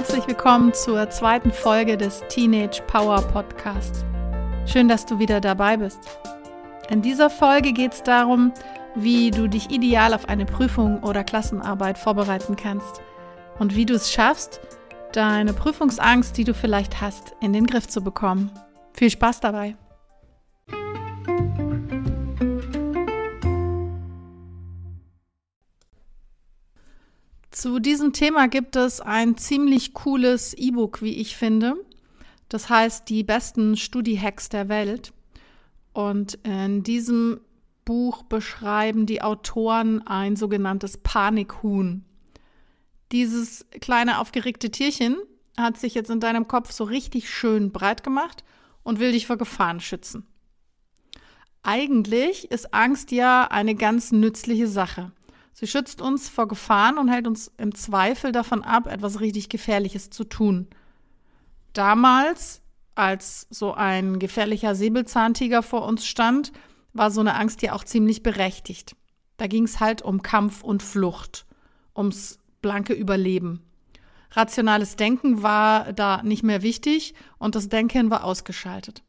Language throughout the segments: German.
Herzlich willkommen zur zweiten Folge des Teenage Power Podcasts. Schön, dass du wieder dabei bist. In dieser Folge geht es darum, wie du dich ideal auf eine Prüfung oder Klassenarbeit vorbereiten kannst und wie du es schaffst, deine Prüfungsangst, die du vielleicht hast, in den Griff zu bekommen. Viel Spaß dabei! Zu diesem Thema gibt es ein ziemlich cooles E-Book, wie ich finde. Das heißt die besten Studi-Hacks der Welt. Und in diesem Buch beschreiben die Autoren ein sogenanntes Panikhuhn. Dieses kleine aufgeregte Tierchen hat sich jetzt in deinem Kopf so richtig schön breit gemacht und will dich vor Gefahren schützen. Eigentlich ist Angst ja eine ganz nützliche Sache. Sie schützt uns vor Gefahren und hält uns im Zweifel davon ab, etwas richtig Gefährliches zu tun. Damals, als so ein gefährlicher Säbelzahntiger vor uns stand, war so eine Angst ja auch ziemlich berechtigt. Da ging es halt um Kampf und Flucht, ums blanke Überleben. Rationales Denken war da nicht mehr wichtig und das Denken war ausgeschaltet.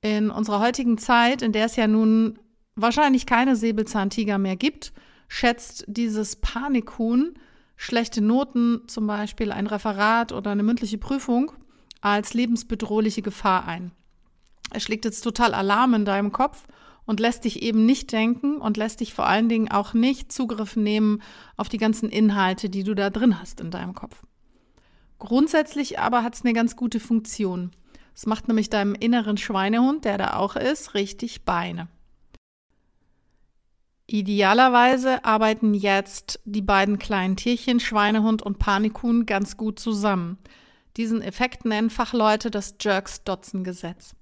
In unserer heutigen Zeit, in der es ja nun wahrscheinlich keine Säbelzahntiger mehr gibt, schätzt dieses Panikhuhn schlechte Noten, zum Beispiel ein Referat oder eine mündliche Prüfung, als lebensbedrohliche Gefahr ein. Es schlägt jetzt total Alarm in deinem Kopf und lässt dich eben nicht denken und lässt dich vor allen Dingen auch nicht Zugriff nehmen auf die ganzen Inhalte, die du da drin hast in deinem Kopf. Grundsätzlich aber hat es eine ganz gute Funktion. Es macht nämlich deinem inneren Schweinehund, der da auch ist, richtig Beine. Idealerweise arbeiten jetzt die beiden kleinen Tierchen, Schweinehund und Panikhuhn, ganz gut zusammen. Diesen Effekt nennen Fachleute das Jerks-Dodson-Gesetz.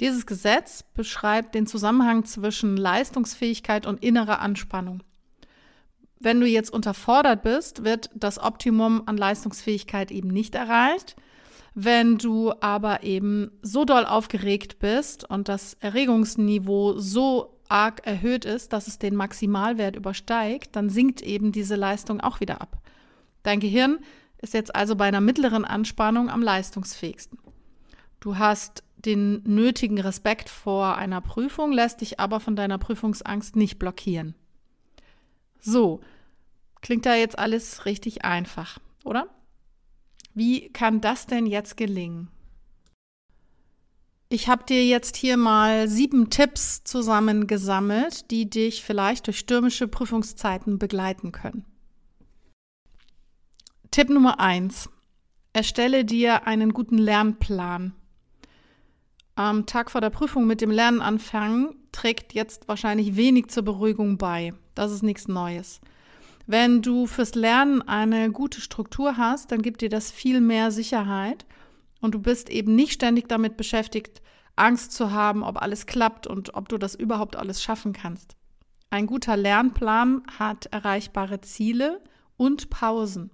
Dieses Gesetz beschreibt den Zusammenhang zwischen Leistungsfähigkeit und innerer Anspannung. Wenn du jetzt unterfordert bist, wird das Optimum an Leistungsfähigkeit eben nicht erreicht. Wenn du aber eben so doll aufgeregt bist und das Erregungsniveau so arg erhöht ist, dass es den Maximalwert übersteigt, dann sinkt eben diese Leistung auch wieder ab. Dein Gehirn ist jetzt also bei einer mittleren Anspannung am leistungsfähigsten. Du hast den nötigen Respekt vor einer Prüfung, lässt dich aber von deiner Prüfungsangst nicht blockieren. So, klingt da jetzt alles richtig einfach, oder? Wie kann das denn jetzt gelingen? Ich habe dir jetzt hier mal sieben Tipps zusammengesammelt, die dich vielleicht durch stürmische Prüfungszeiten begleiten können. Tipp Nummer eins: Erstelle dir einen guten Lernplan. Am Tag vor der Prüfung mit dem Lernen anfangen trägt jetzt wahrscheinlich wenig zur Beruhigung bei. Das ist nichts Neues. Wenn du fürs Lernen eine gute Struktur hast, dann gibt dir das viel mehr Sicherheit und du bist eben nicht ständig damit beschäftigt, Angst zu haben, ob alles klappt und ob du das überhaupt alles schaffen kannst. Ein guter Lernplan hat erreichbare Ziele und Pausen.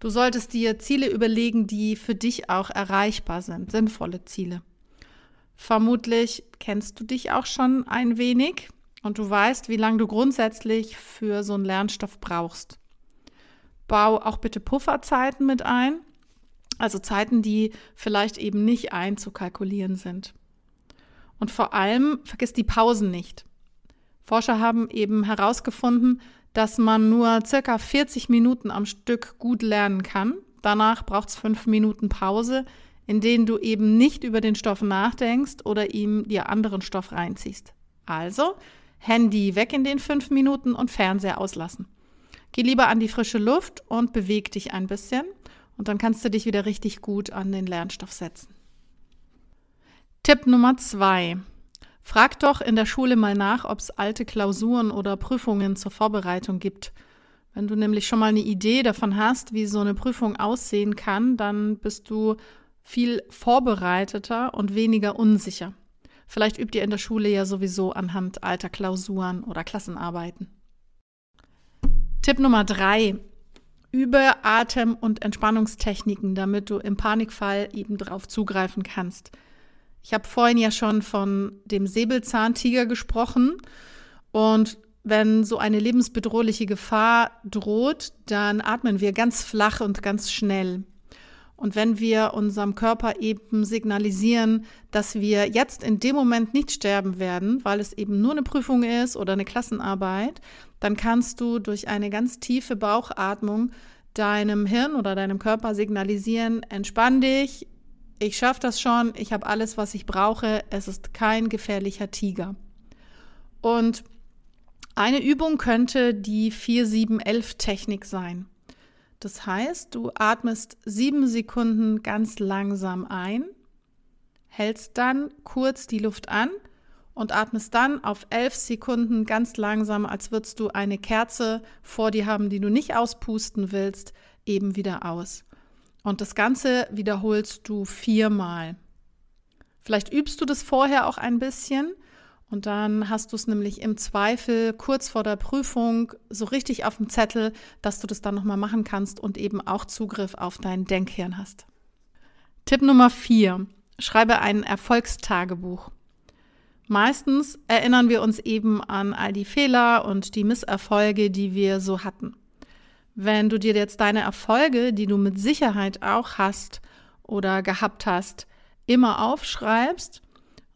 Du solltest dir Ziele überlegen, die für dich auch erreichbar sind, sinnvolle Ziele. Vermutlich kennst du dich auch schon ein wenig und du weißt, wie lange du grundsätzlich für so einen Lernstoff brauchst. Bau auch bitte Pufferzeiten mit ein also Zeiten, die vielleicht eben nicht einzukalkulieren sind. Und vor allem vergiss die Pausen nicht. Forscher haben eben herausgefunden, dass man nur circa 40 Minuten am Stück gut lernen kann. Danach braucht es fünf Minuten Pause, in denen du eben nicht über den Stoff nachdenkst oder ihm dir anderen Stoff reinziehst. Also Handy weg in den fünf Minuten und Fernseher auslassen. Geh lieber an die frische Luft und beweg dich ein bisschen. Und dann kannst du dich wieder richtig gut an den Lernstoff setzen. Tipp Nummer zwei. Frag doch in der Schule mal nach, ob es alte Klausuren oder Prüfungen zur Vorbereitung gibt. Wenn du nämlich schon mal eine Idee davon hast, wie so eine Prüfung aussehen kann, dann bist du viel vorbereiteter und weniger unsicher. Vielleicht übt ihr in der Schule ja sowieso anhand alter Klausuren oder Klassenarbeiten. Tipp Nummer drei. Übe Atem- und Entspannungstechniken, damit du im Panikfall eben darauf zugreifen kannst. Ich habe vorhin ja schon von dem Säbelzahntiger gesprochen und wenn so eine lebensbedrohliche Gefahr droht, dann atmen wir ganz flach und ganz schnell. Und wenn wir unserem Körper eben signalisieren, dass wir jetzt in dem Moment nicht sterben werden, weil es eben nur eine Prüfung ist oder eine Klassenarbeit, dann kannst du durch eine ganz tiefe Bauchatmung deinem Hirn oder deinem Körper signalisieren, entspann dich, ich schaffe das schon, ich habe alles, was ich brauche, es ist kein gefährlicher Tiger. Und eine Übung könnte die 4-7-11-Technik sein. Das heißt, du atmest sieben Sekunden ganz langsam ein, hältst dann kurz die Luft an und atmest dann auf elf Sekunden ganz langsam, als würdest du eine Kerze vor dir haben, die du nicht auspusten willst, eben wieder aus. Und das Ganze wiederholst du viermal. Vielleicht übst du das vorher auch ein bisschen und dann hast du es nämlich im Zweifel kurz vor der Prüfung so richtig auf dem Zettel, dass du das dann nochmal machen kannst und eben auch Zugriff auf dein Denkhirn hast. Tipp Nummer vier: Schreibe ein Erfolgstagebuch. Meistens erinnern wir uns eben an all die Fehler und die Misserfolge, die wir so hatten. Wenn du dir jetzt deine Erfolge, die du mit Sicherheit auch hast oder gehabt hast, immer aufschreibst,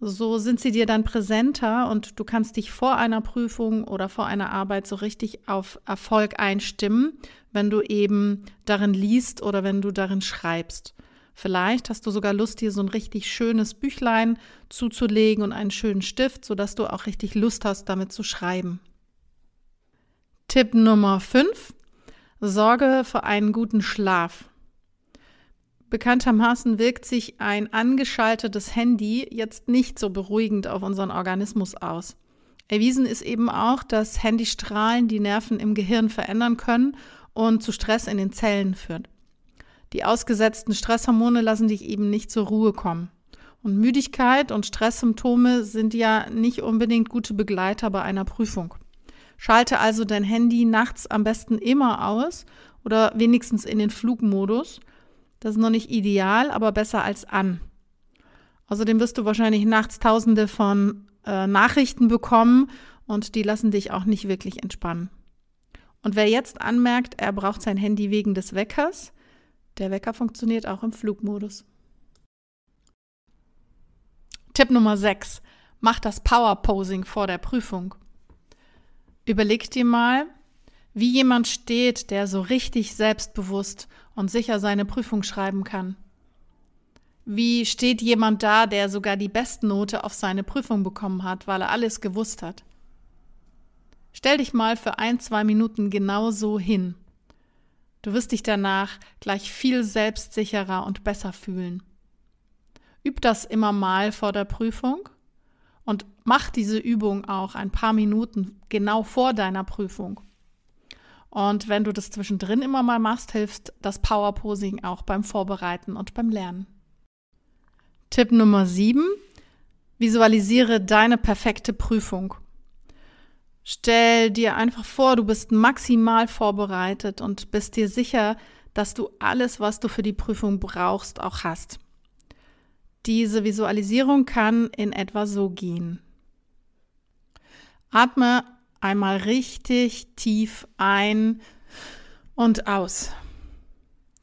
so sind sie dir dann präsenter und du kannst dich vor einer Prüfung oder vor einer Arbeit so richtig auf Erfolg einstimmen, wenn du eben darin liest oder wenn du darin schreibst. Vielleicht hast du sogar Lust, dir so ein richtig schönes Büchlein zuzulegen und einen schönen Stift, sodass du auch richtig Lust hast, damit zu schreiben. Tipp Nummer 5. Sorge für einen guten Schlaf. Bekanntermaßen wirkt sich ein angeschaltetes Handy jetzt nicht so beruhigend auf unseren Organismus aus. Erwiesen ist eben auch, dass Handystrahlen die Nerven im Gehirn verändern können und zu Stress in den Zellen führen. Die ausgesetzten Stresshormone lassen dich eben nicht zur Ruhe kommen. Und Müdigkeit und Stresssymptome sind ja nicht unbedingt gute Begleiter bei einer Prüfung. Schalte also dein Handy nachts am besten immer aus oder wenigstens in den Flugmodus. Das ist noch nicht ideal, aber besser als an. Außerdem wirst du wahrscheinlich nachts tausende von äh, Nachrichten bekommen und die lassen dich auch nicht wirklich entspannen. Und wer jetzt anmerkt, er braucht sein Handy wegen des Weckers, der Wecker funktioniert auch im Flugmodus. Tipp Nummer 6. Mach das Power Posing vor der Prüfung. Überleg dir mal, wie jemand steht, der so richtig selbstbewusst und sicher seine Prüfung schreiben kann. Wie steht jemand da, der sogar die Bestnote auf seine Prüfung bekommen hat, weil er alles gewusst hat? Stell dich mal für ein, zwei Minuten genau so hin. Du wirst dich danach gleich viel selbstsicherer und besser fühlen. Üb das immer mal vor der Prüfung und mach diese Übung auch ein paar Minuten genau vor deiner Prüfung. Und wenn du das zwischendrin immer mal machst, hilft das Power Posing auch beim Vorbereiten und beim Lernen. Tipp Nummer 7. Visualisiere deine perfekte Prüfung. Stell dir einfach vor, du bist maximal vorbereitet und bist dir sicher, dass du alles, was du für die Prüfung brauchst, auch hast. Diese Visualisierung kann in etwa so gehen. Atme einmal richtig tief ein und aus.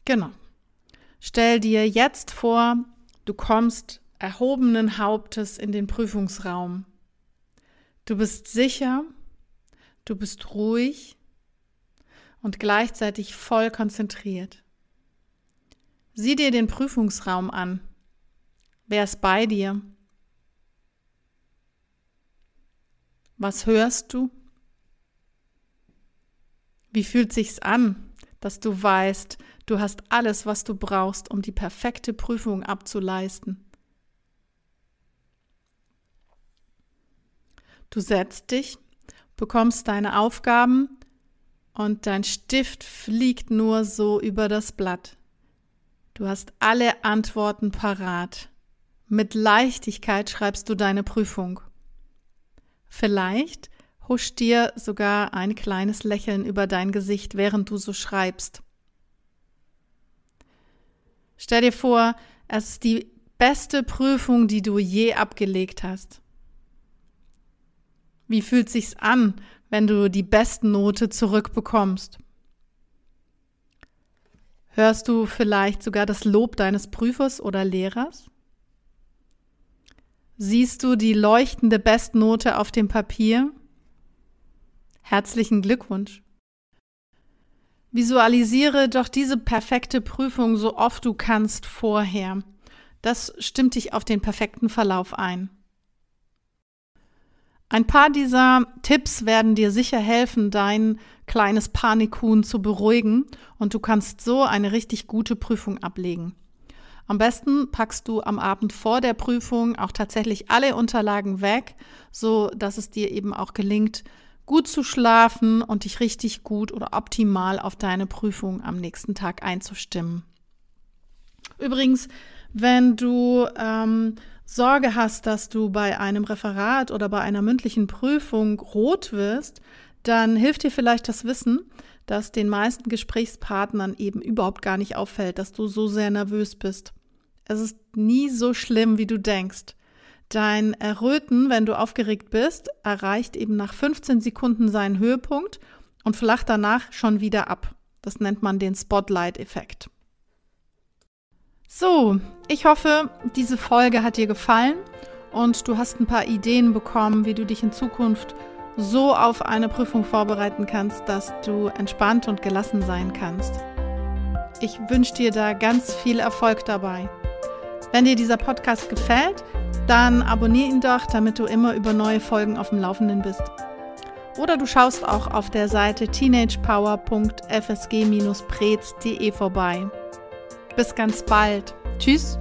Genau. Stell dir jetzt vor, du kommst erhobenen Hauptes in den Prüfungsraum. Du bist sicher, Du bist ruhig und gleichzeitig voll konzentriert. Sieh dir den Prüfungsraum an. Wer ist bei dir? Was hörst du? Wie fühlt sich's an, dass du weißt, du hast alles, was du brauchst, um die perfekte Prüfung abzuleisten? Du setzt dich bekommst deine Aufgaben und dein Stift fliegt nur so über das Blatt. Du hast alle Antworten parat. Mit Leichtigkeit schreibst du deine Prüfung. Vielleicht huscht dir sogar ein kleines Lächeln über dein Gesicht, während du so schreibst. Stell dir vor, es ist die beste Prüfung, die du je abgelegt hast. Wie fühlt sich's an, wenn du die Bestnote zurückbekommst? Hörst du vielleicht sogar das Lob deines Prüfers oder Lehrers? Siehst du die leuchtende Bestnote auf dem Papier? Herzlichen Glückwunsch. Visualisiere doch diese perfekte Prüfung so oft du kannst vorher. Das stimmt dich auf den perfekten Verlauf ein. Ein paar dieser Tipps werden dir sicher helfen, dein kleines Panikhuhn zu beruhigen und du kannst so eine richtig gute Prüfung ablegen. Am besten packst du am Abend vor der Prüfung auch tatsächlich alle Unterlagen weg, so dass es dir eben auch gelingt, gut zu schlafen und dich richtig gut oder optimal auf deine Prüfung am nächsten Tag einzustimmen. Übrigens, wenn du ähm, Sorge hast, dass du bei einem Referat oder bei einer mündlichen Prüfung rot wirst, dann hilft dir vielleicht das Wissen, dass den meisten Gesprächspartnern eben überhaupt gar nicht auffällt, dass du so sehr nervös bist. Es ist nie so schlimm, wie du denkst. Dein Erröten, wenn du aufgeregt bist, erreicht eben nach 15 Sekunden seinen Höhepunkt und flacht danach schon wieder ab. Das nennt man den Spotlight-Effekt. So, ich hoffe, diese Folge hat dir gefallen und du hast ein paar Ideen bekommen, wie du dich in Zukunft so auf eine Prüfung vorbereiten kannst, dass du entspannt und gelassen sein kannst. Ich wünsche dir da ganz viel Erfolg dabei. Wenn dir dieser Podcast gefällt, dann abonniere ihn doch, damit du immer über neue Folgen auf dem Laufenden bist. Oder du schaust auch auf der Seite teenagepower.fsg-prez.de vorbei. Bis ganz bald. Tschüss.